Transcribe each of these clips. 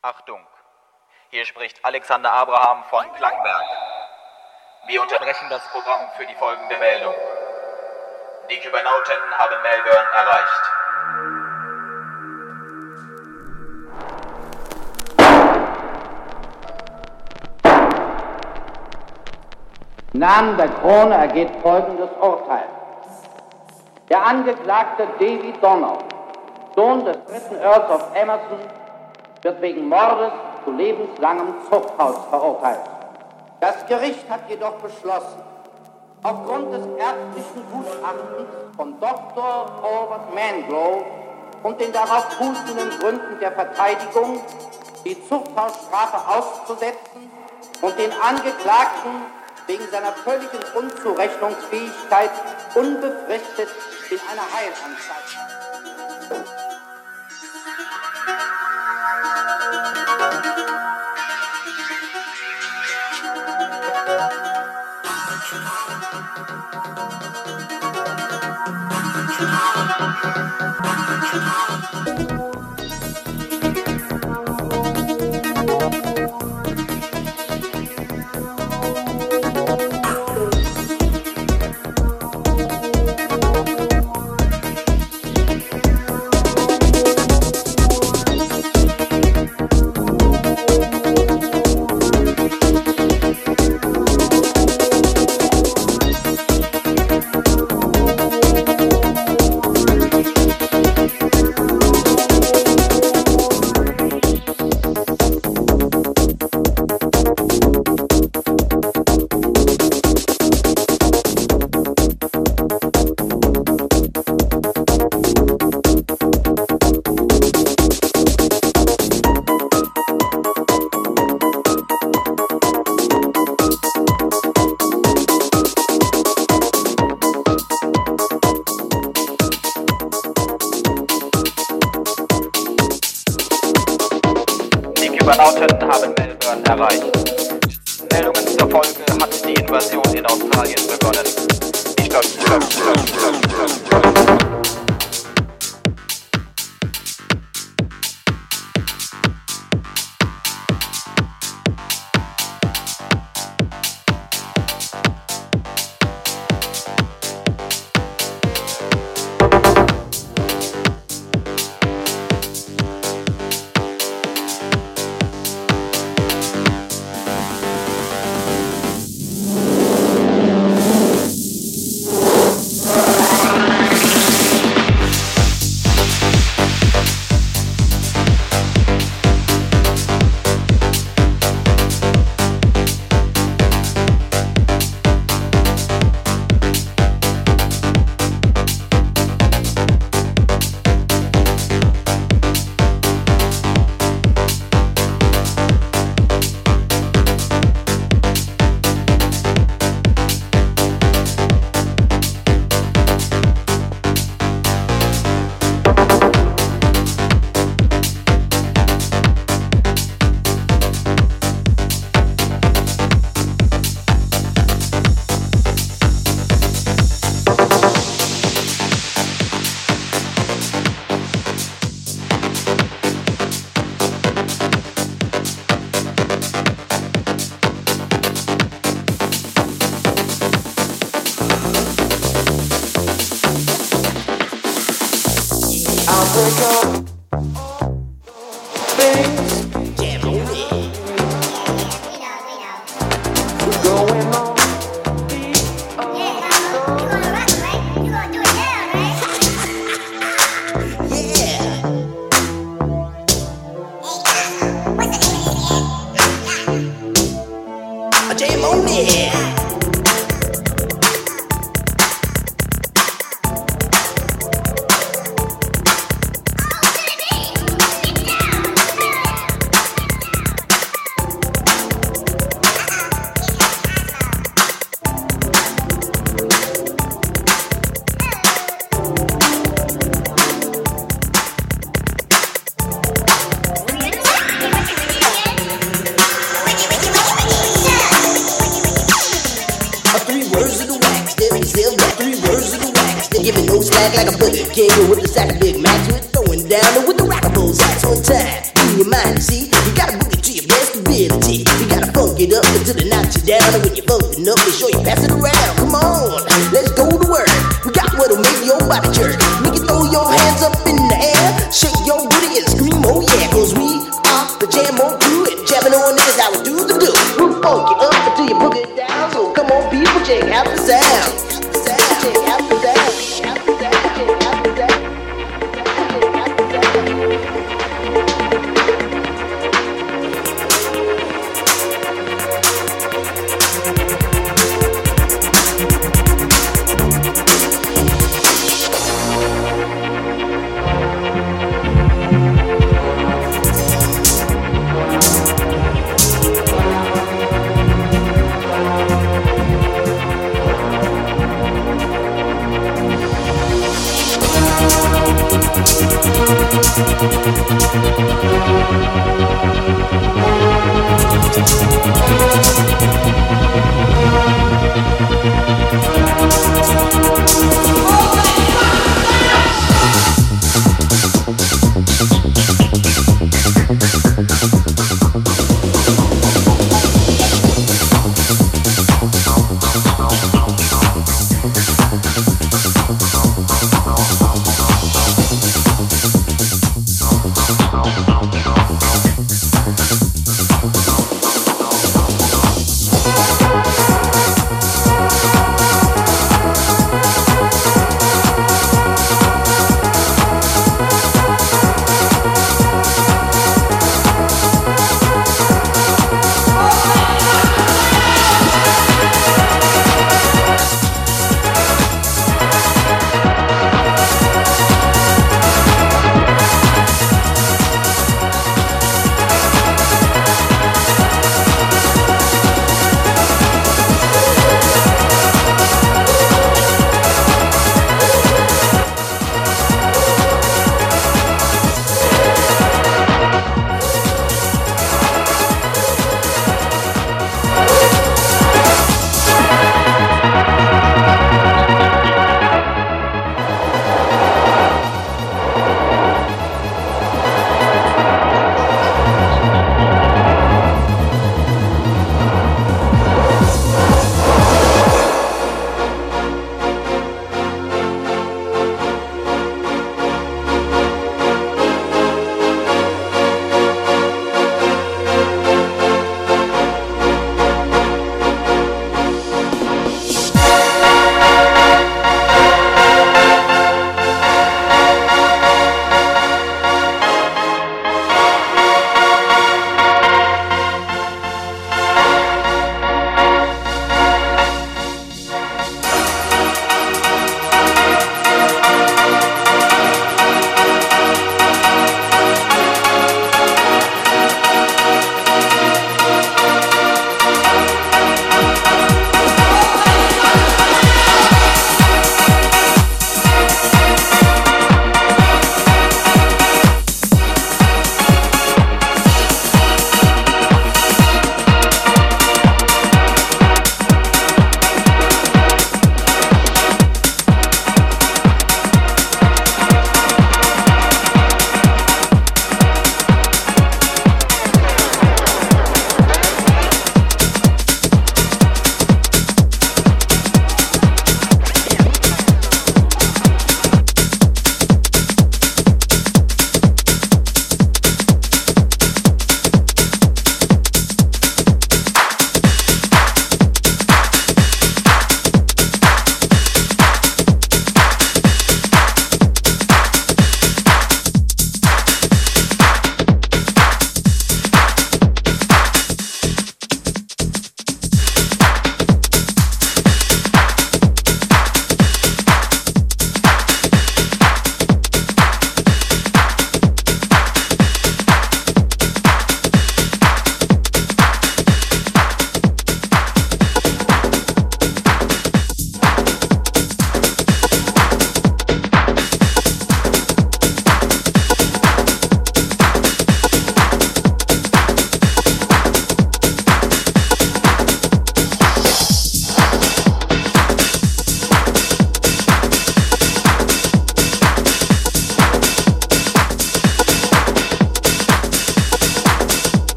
Achtung, hier spricht Alexander Abraham von Klangberg. Wir unterbrechen das Programm für die folgende Meldung. Die Kybernauten haben Melbourne erreicht. Im Namen der Krone ergeht folgendes Urteil. Der Angeklagte David Donner, Sohn des dritten Earls of Emerson, wird wegen Mordes zu lebenslangem Zuchthaus verurteilt. Das Gericht hat jedoch beschlossen, aufgrund des ärztlichen Gutachtens von Dr. Albert Manglow und den darauf fußenden Gründen der Verteidigung die Zuchthausstrafe auszusetzen und den Angeklagten wegen seiner völligen Unzurechnungsfähigkeit unbefristet in einer Heilanstalt. Die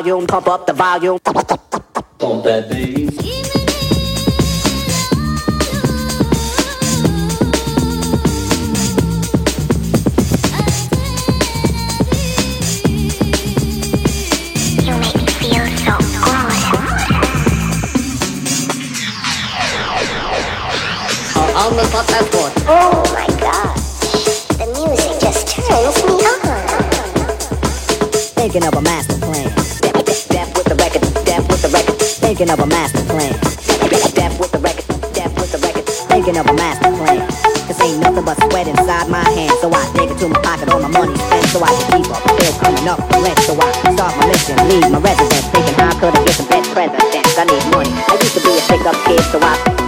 volume, pump up the volume. Thinking of a master plan. This ain't nothing but sweat inside my hands. So I dig into my pocket, all my money spent. So I can keep up, still coming up for rent. So I start my mission, leave my residence. Thinking how could I get the best presidents? I need money. I used to be a pick up kid, so I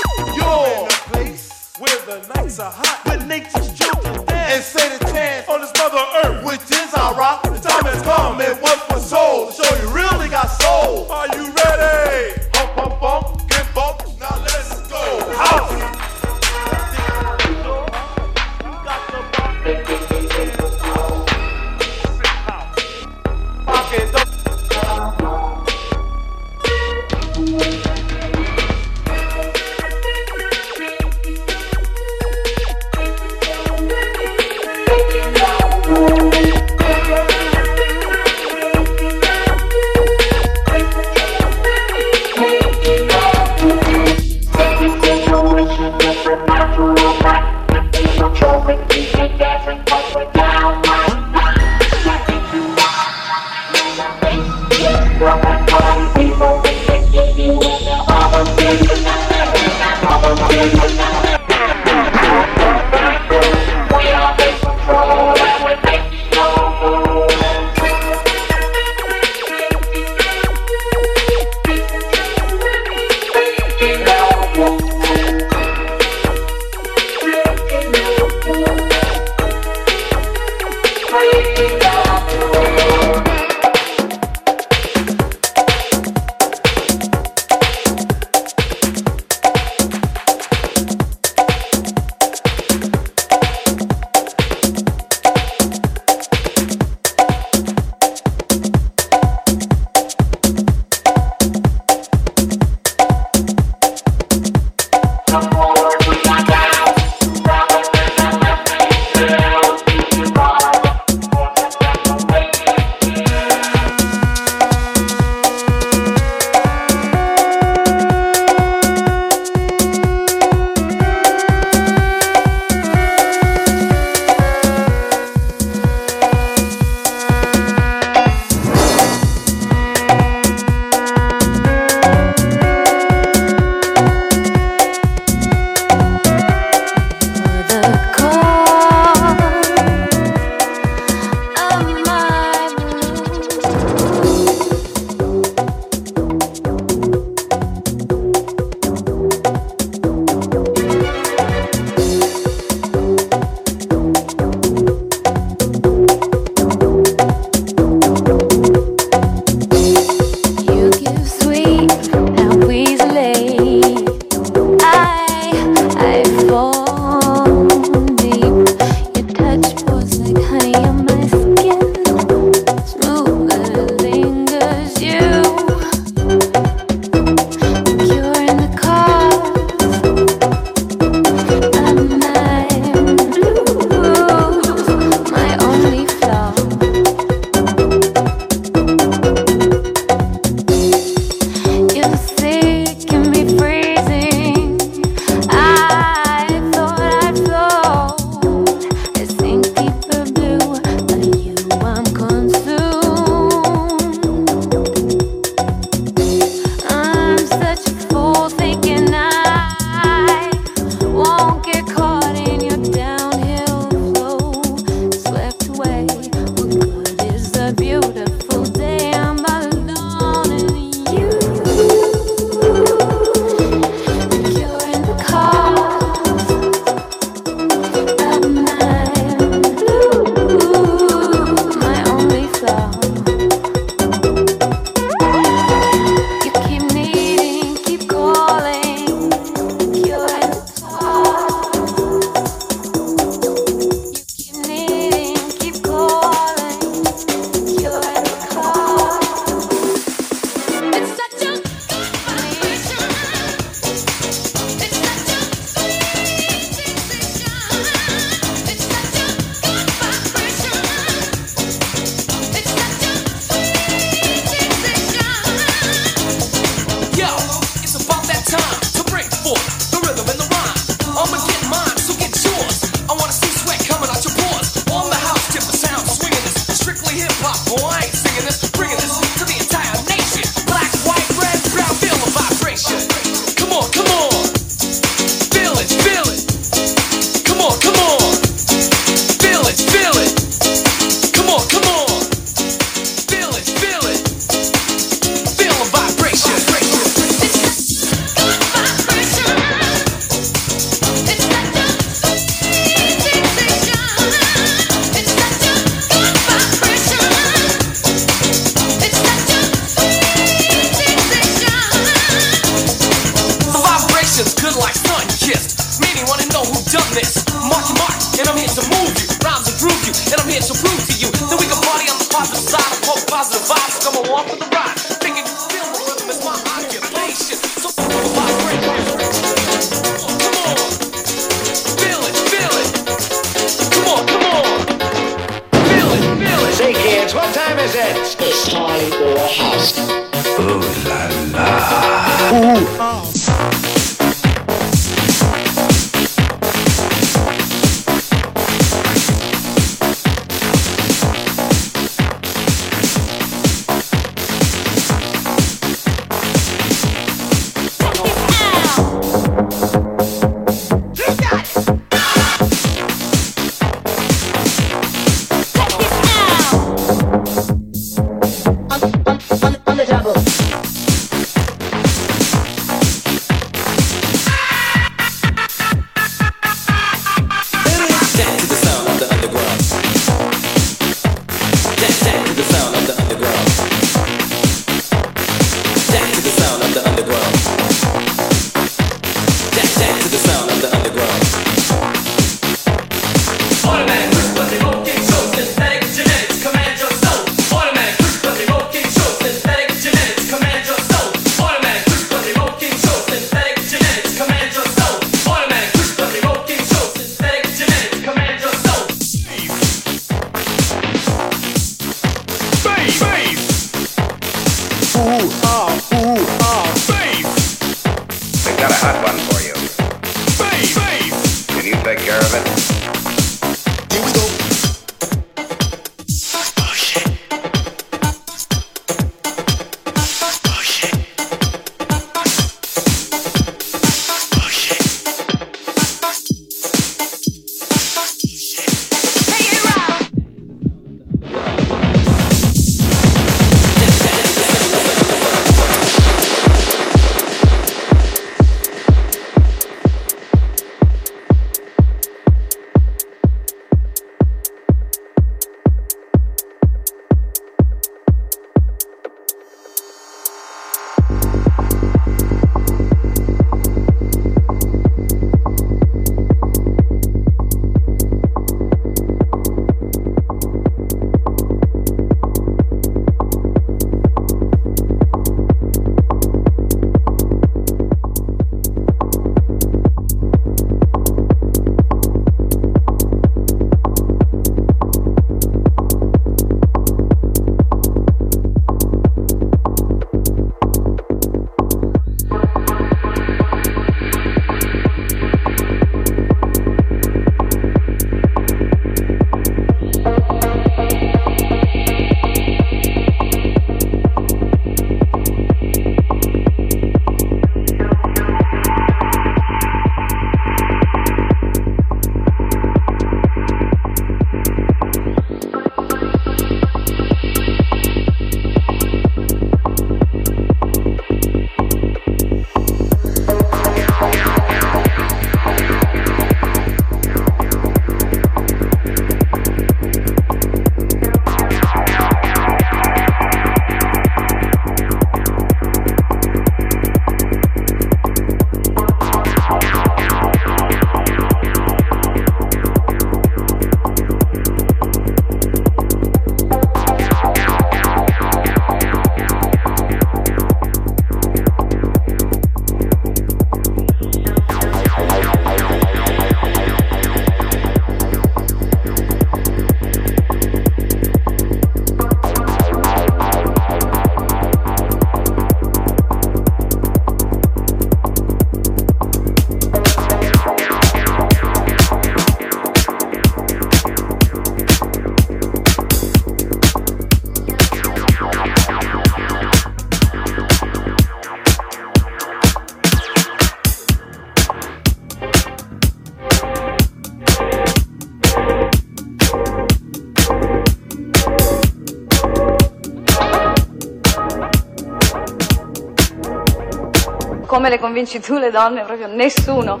convinci tu le donne? Proprio nessuno.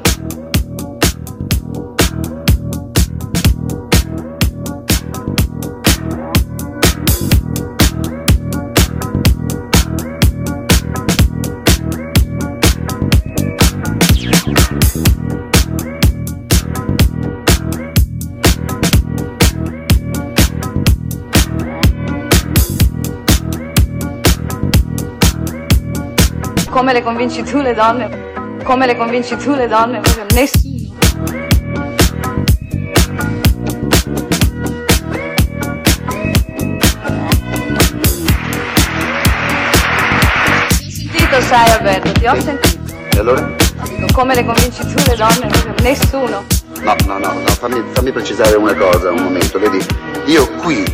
Come le convinci tu le donne? Come le convinci tu le donne? Proprio nessuno. Ti ho sentito, sai Alberto, ti ho sentito. E allora? Dico, come le convinci tu le donne? Proprio nessuno. No, no, no, no, fammi, fammi precisare una cosa, un momento, vedi? Io qui,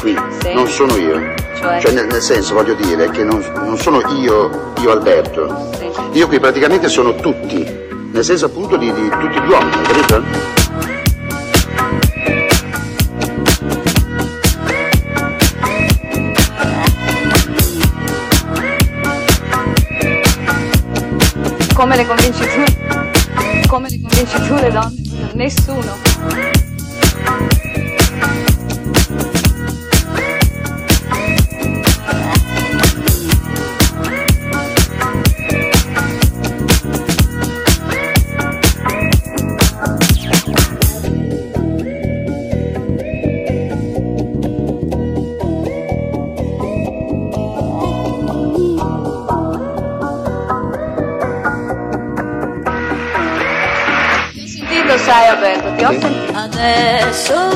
qui, Sì. non sono io. Cioè? nel, nel senso, voglio dire, che non, non sono io, io Alberto. Sì. Io qui praticamente sono tutti, nel senso appunto di, di tutti gli uomini, capito? Come le convinci tu? Come le convinci tu le donne? Nessuno. Adesso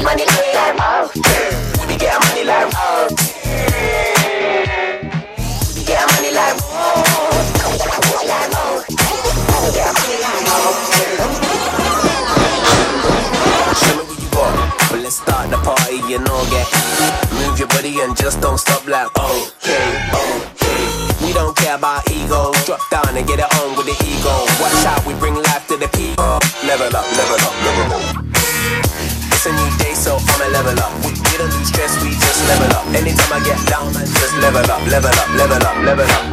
money, money, like oh. We get money like oh. We get money like oh. We get money like oh. Show me who you are, but let's start the party and all get. Move your body and just don't stop like okay, okay. We don't care about ego. Drop down and get it on with the ego. Watch out, we bring life to the people. Level up, level up, level up. It's a new day, so I'ma level up. We, we don't lose stress, we just level up. Anytime I get down, man, just level up, level up, level up, level up.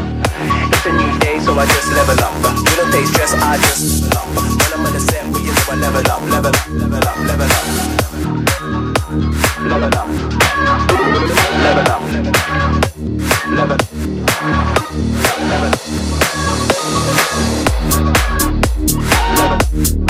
It's a new day, so I just level up. We don't take stress, I just level up. When I'm on the set, we know I level up, level up, level up, level up. Level up. Level up. Level up. Level up. Machine.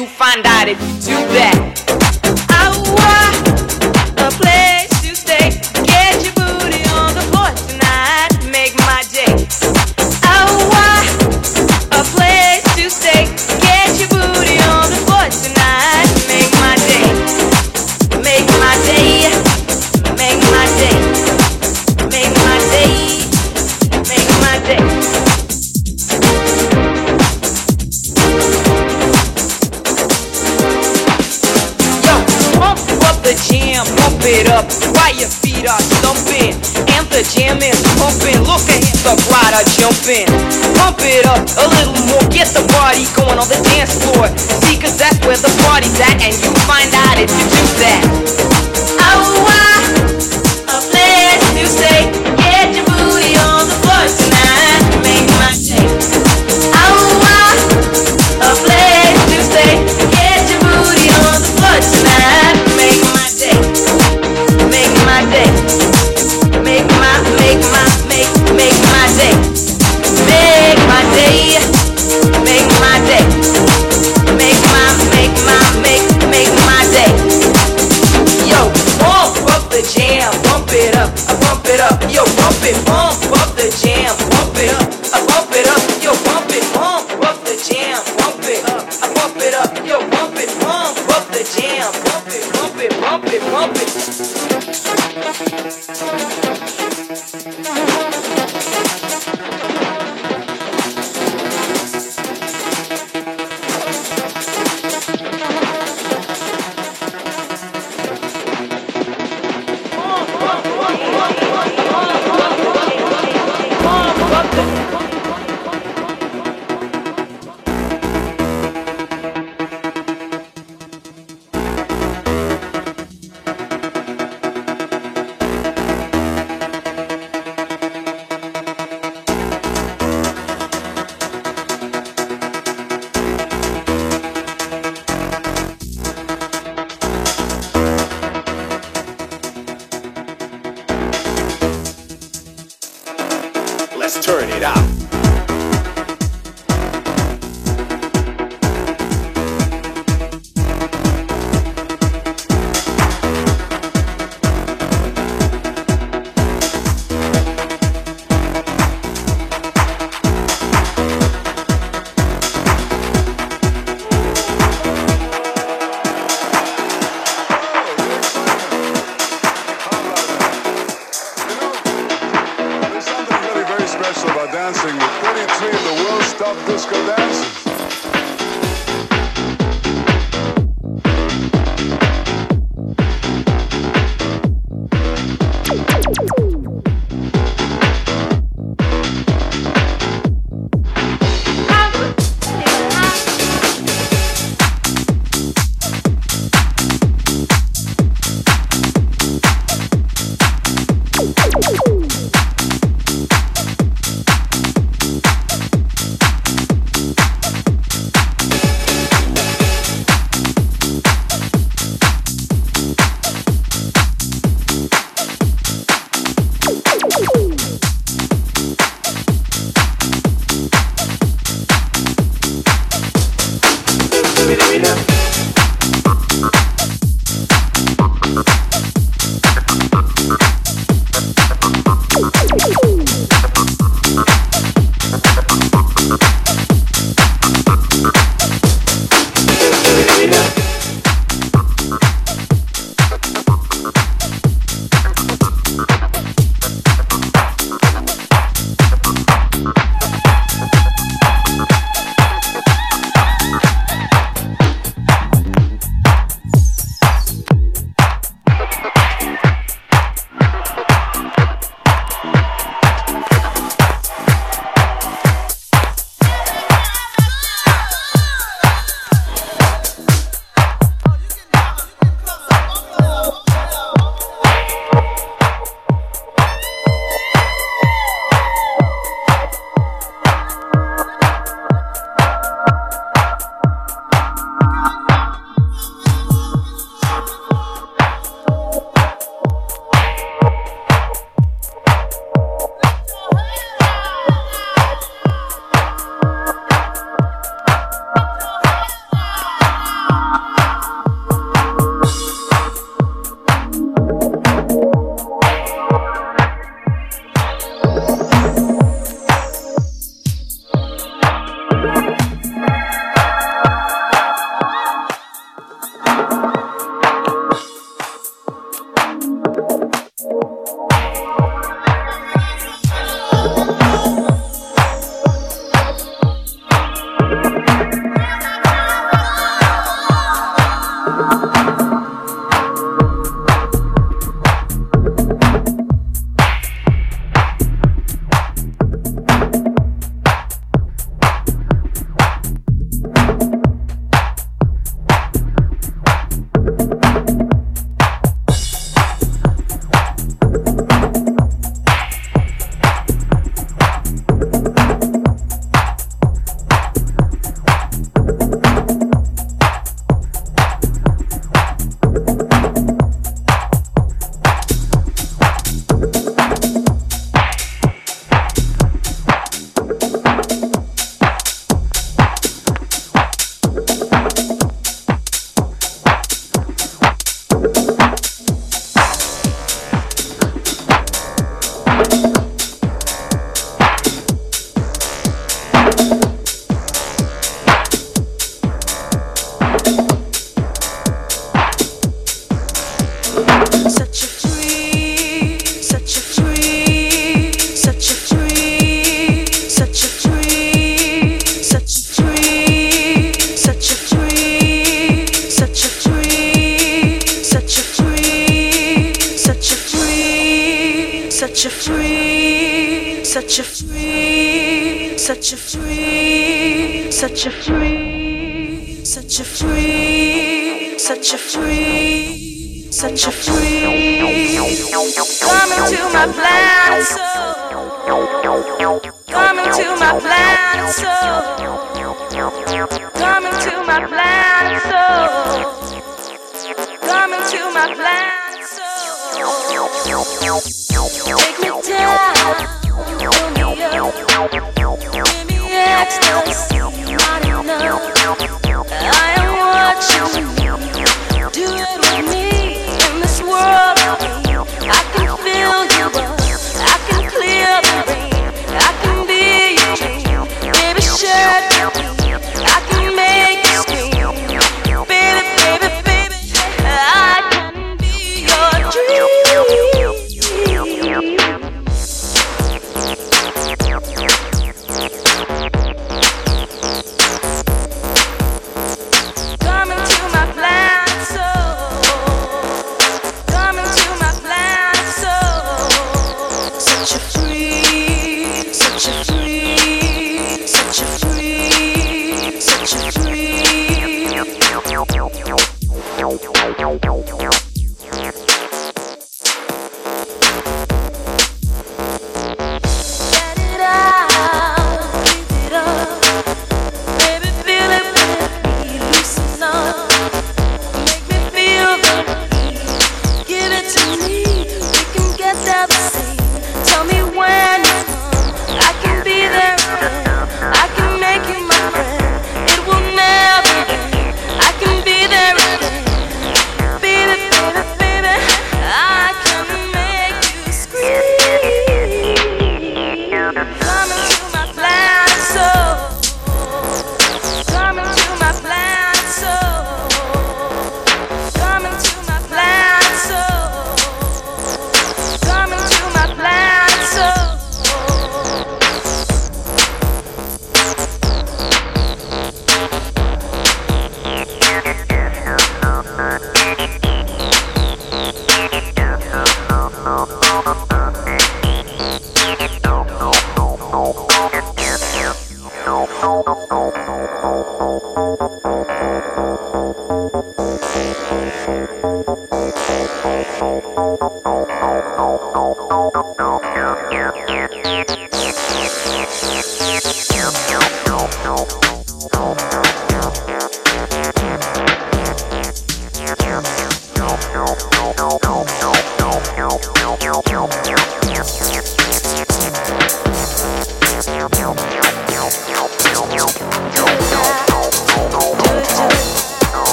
you find special about dancing with 43 of the world's top disco dancers. such a free, such a free, such a free, such a free, such a free. Come into my planet soul. Come into my planet soul. Come into my planet soul. Come into my planet soul. Take me down. you.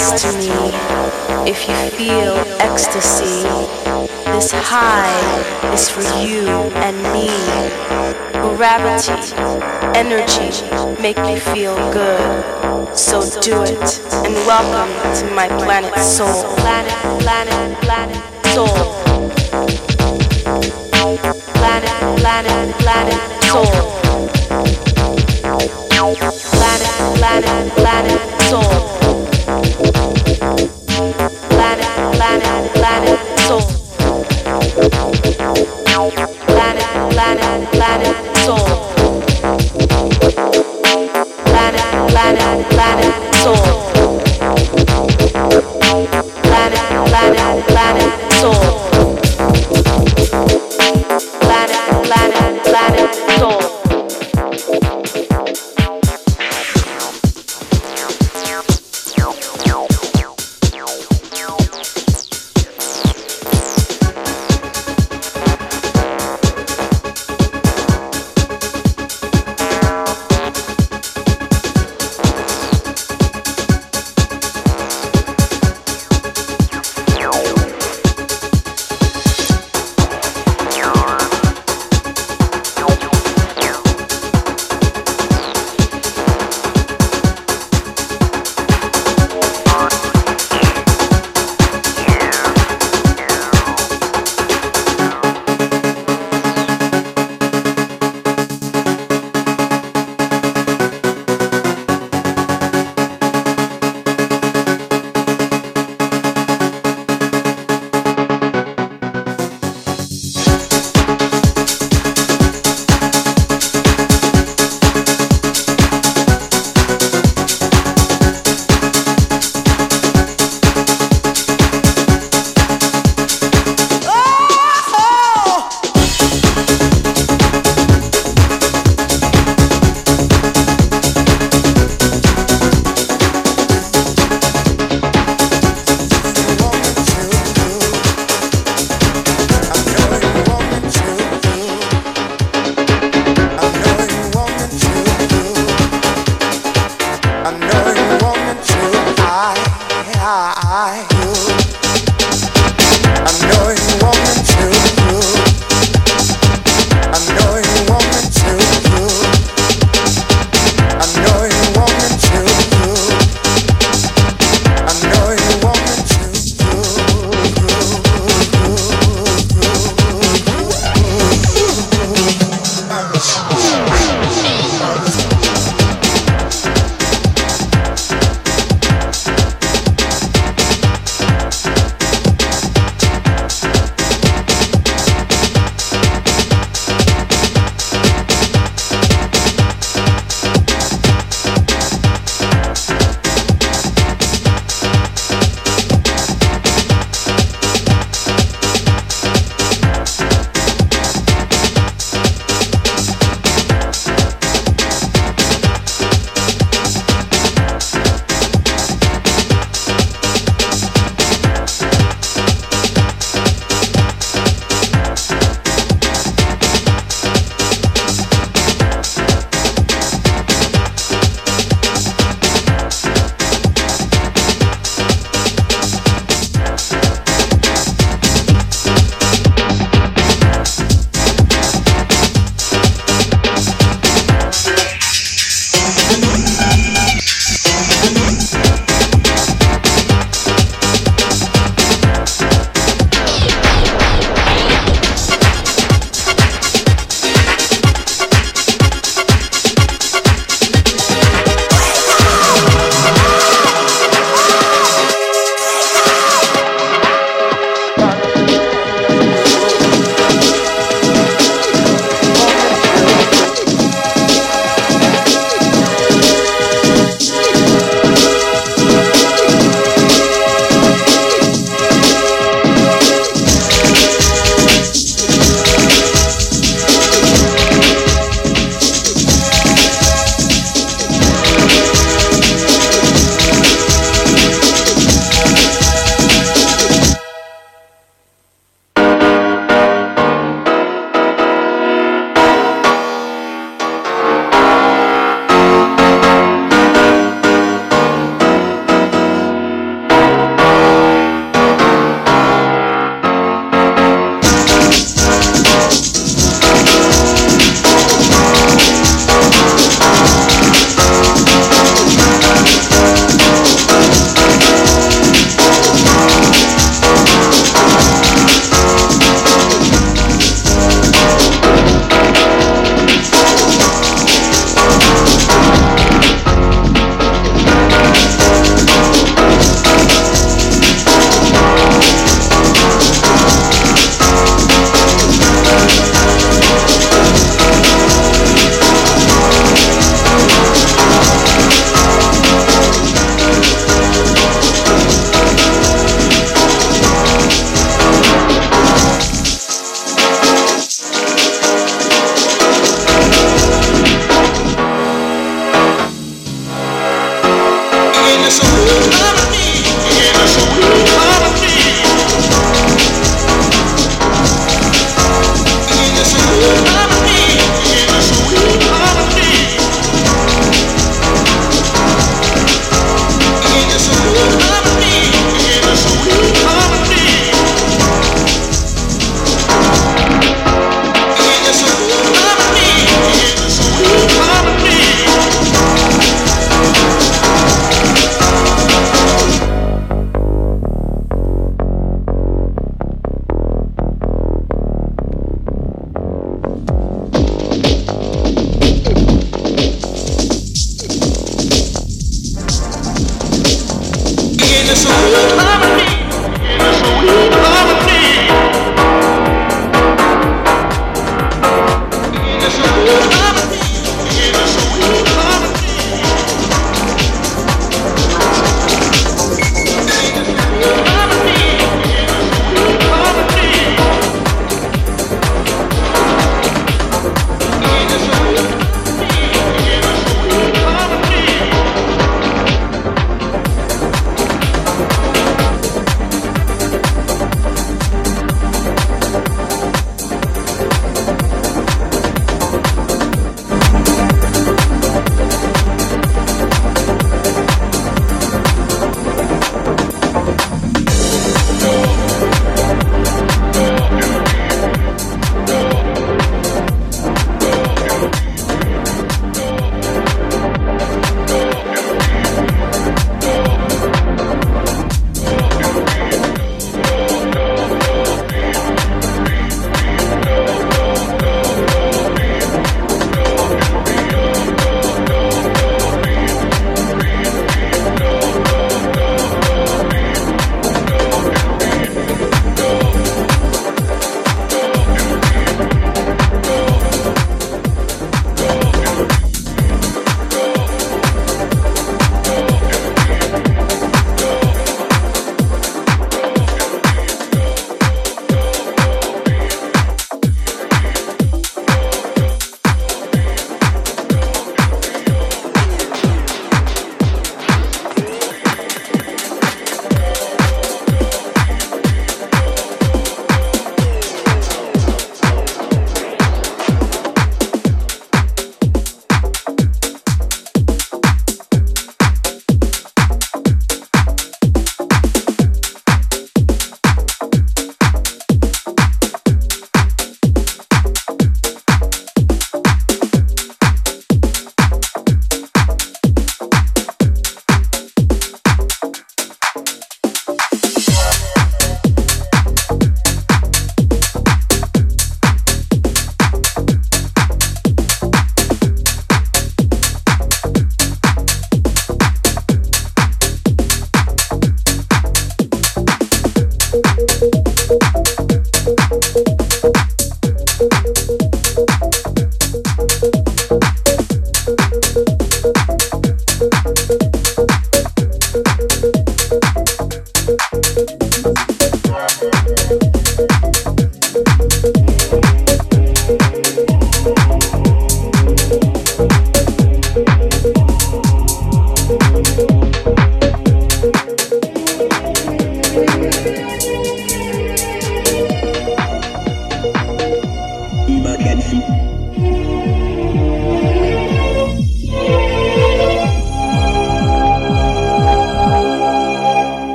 To me if you feel ecstasy. This high is for you and me. Gravity, energy, make you feel good. So do it and welcome to my planet soul. Planet, planet, planet, soul. Planet, planet. Planet,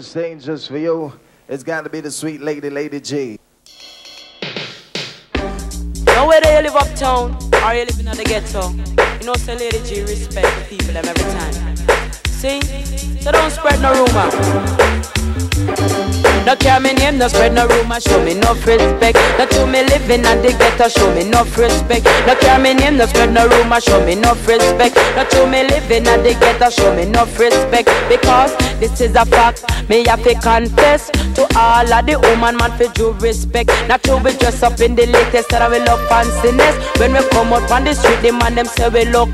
on stage just for you. It's got to be the sweet lady, Lady G. Now whether you live uptown or you live in the ghetto, you know say Lady G respect the people every time. See? So don't spread no rumor. No care me name, no spread no rumor, show me no respect. No to me living at the ghetto, show me no respect. No care me name, no spread no rumor, show me no respect. No to me living at the ghetto, show me no respect. Because this is a fact, me have to confess to all of the woman man for due respect. Not to be dressed up in the latest that I will look fanciness. When we come out on the street, the man them say we look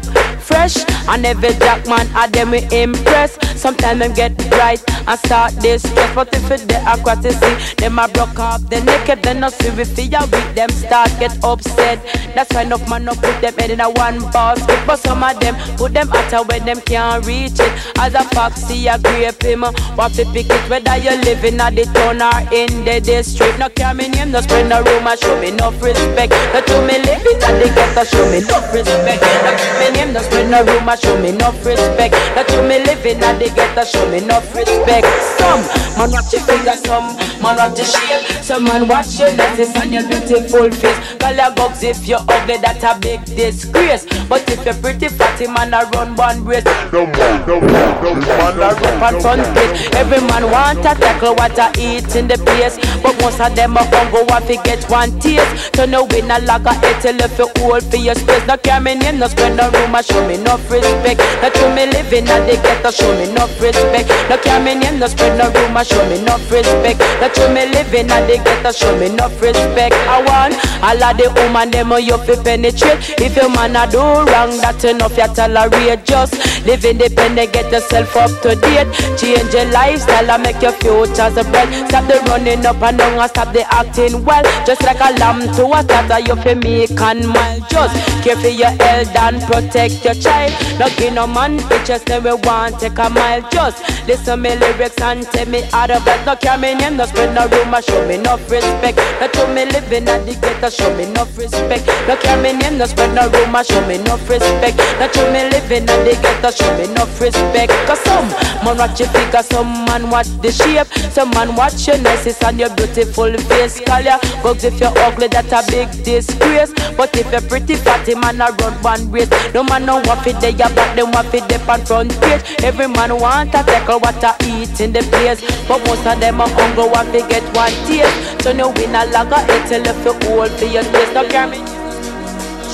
fresh. And every jack man at them we impress. Sometimes them get bright and start this stress. But if it they the sea them a broke up the naked then no see we feel weak them start get upset. That's why enough man no put them head in a one basket. But some of them put them out where them can't reach it. As a foxy a grape him what to pick it whether you living at the town or in the district? No care me name no spread no rumor. Show me no respect. No to me living at the ghetto. Show me no respect. No give me name no spread no rumor show me no respect. No to me living at the ghetto show me no respect. Some man watch your figure some man watch your shape. Some man watch your lenses and your beautiful face. Call your bugs if you're ugly that's a big disgrace. But if you're pretty fatty man a run one brace no more no more no more man a run page every man want to tackle what I eat in the place. But most of them are gonna go to get one taste. So no win a lager it till if you hold for your space. No care me name no spread no rumor show me no respect. No to me living at the ghetto show me no respect. No care me name no spread no rumor show me no respect. No to me living at the ghetto show me no respect. I want all of the woman them you fi penetrate. If your man a do wrong that enough you tolerate just live independent get yourself up to date. Change your lifestyle and make your future's bright stop the running up and down and stop the acting well. Just like a lamb to a slaughter you fi make and mile just care for your health and protect your child. No give no man pictures never want take a mile. Just listen me lyrics and tell me how to best no care me name no spread no rumor show me no respect. No to me living at the ghetto show me no respect. No care me name no spread no rumor show me no respect. No to me living at the ghetto show me no respect. Cause some man watch your figure some man watch the shape. Some man watch your niceness and your beautiful face. Call ya if you're ugly that's a big disgrace. But if you're pretty fatty man a run one race. No man no want fit there but them want fit there on front page every man want to tackle what I eat in the place but most of them are hungry to get one taste so no win a lager it till if you hold for your taste no care me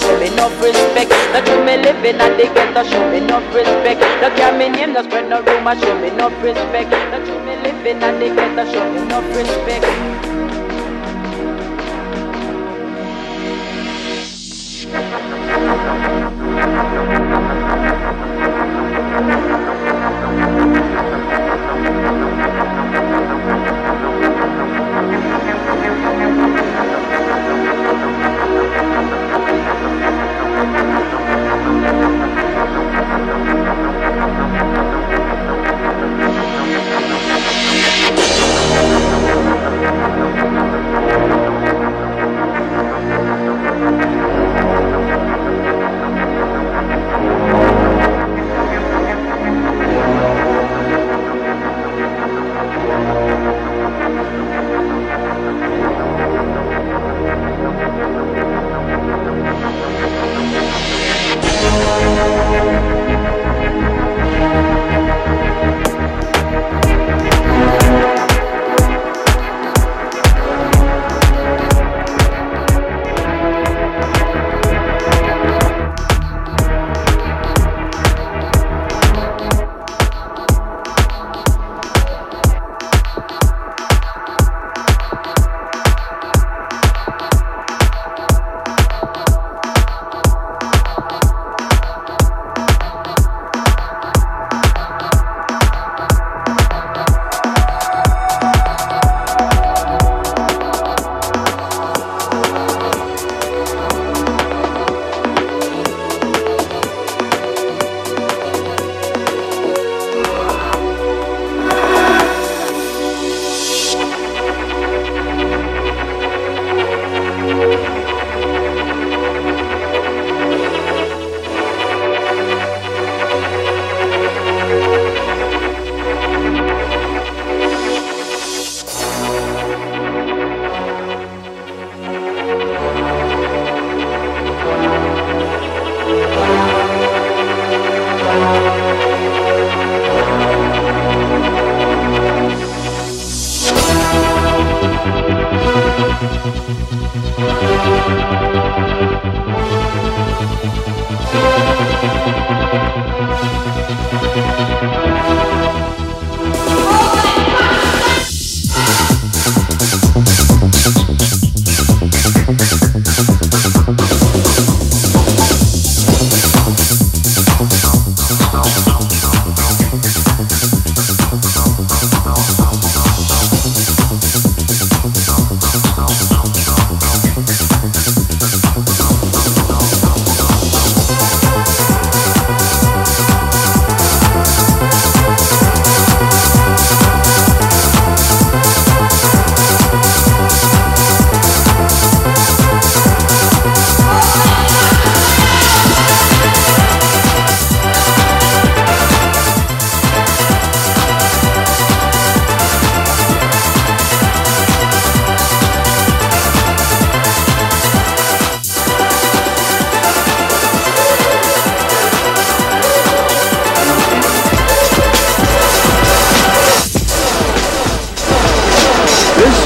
show me no respect. No do me living at the ghetto, show me no respect. No care me name, no spread no rumor, show me no respect. No do me living at the ghetto, show me no respect.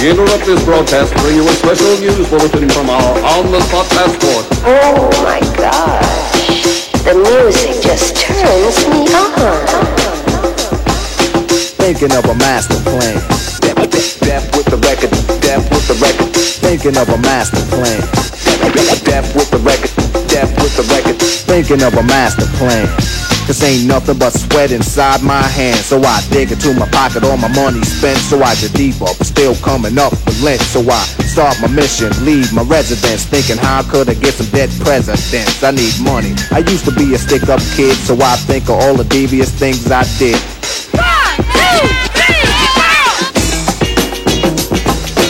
We interrupt this broadcast to bring you a special news bulletin from our on-the-spot passport. Oh my gosh. The music just turns me on. Thinking of a master plan. Death with the record, death with the record, Thinking of a master plan. death with the record, death with the record. Thinking of a master plan. This ain't nothing but sweat inside my hands. So I dig into my pocket, all my money spent. So I get deeper, but still coming up with lint. So I start my mission, leave my residence. Thinking how could I get some dead presidents? I need money. I used to be a stick up kid, so I think of all the devious things I did.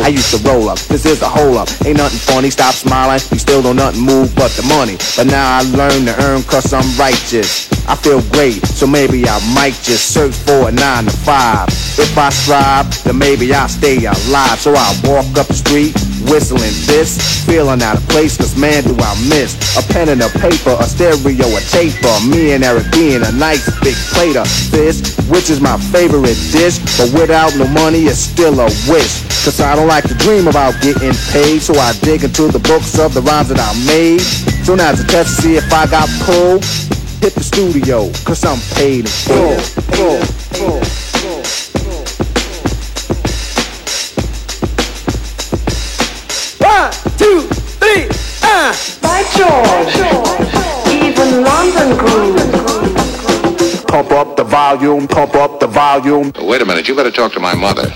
I used to roll up, this is a hole up. Ain't nothing funny, stop smiling. You still don't nothing move but the money. But now I learn to earn cause I'm righteous. I feel great, so maybe I might just search for a nine to five. If I strive, then maybe I'll stay alive. So I walk up the street, whistling this, feeling out of place, cause man do I miss a pen and a paper, a stereo, a tape, taper. Me and Eric B. and a nice big plate of fish, which is my favorite dish. But without no money, it's still a wish. Cause I don't like to dream about getting paid, so I dig into the books of the rhymes that I made. So now it's a test to see if I got pulled. Hit the studio, cause I'm paid in full. full, full. One, two, three, ah! By George. Even London groove. Pump up the volume, pump up the volume. Wait a minute, you better talk to my mother.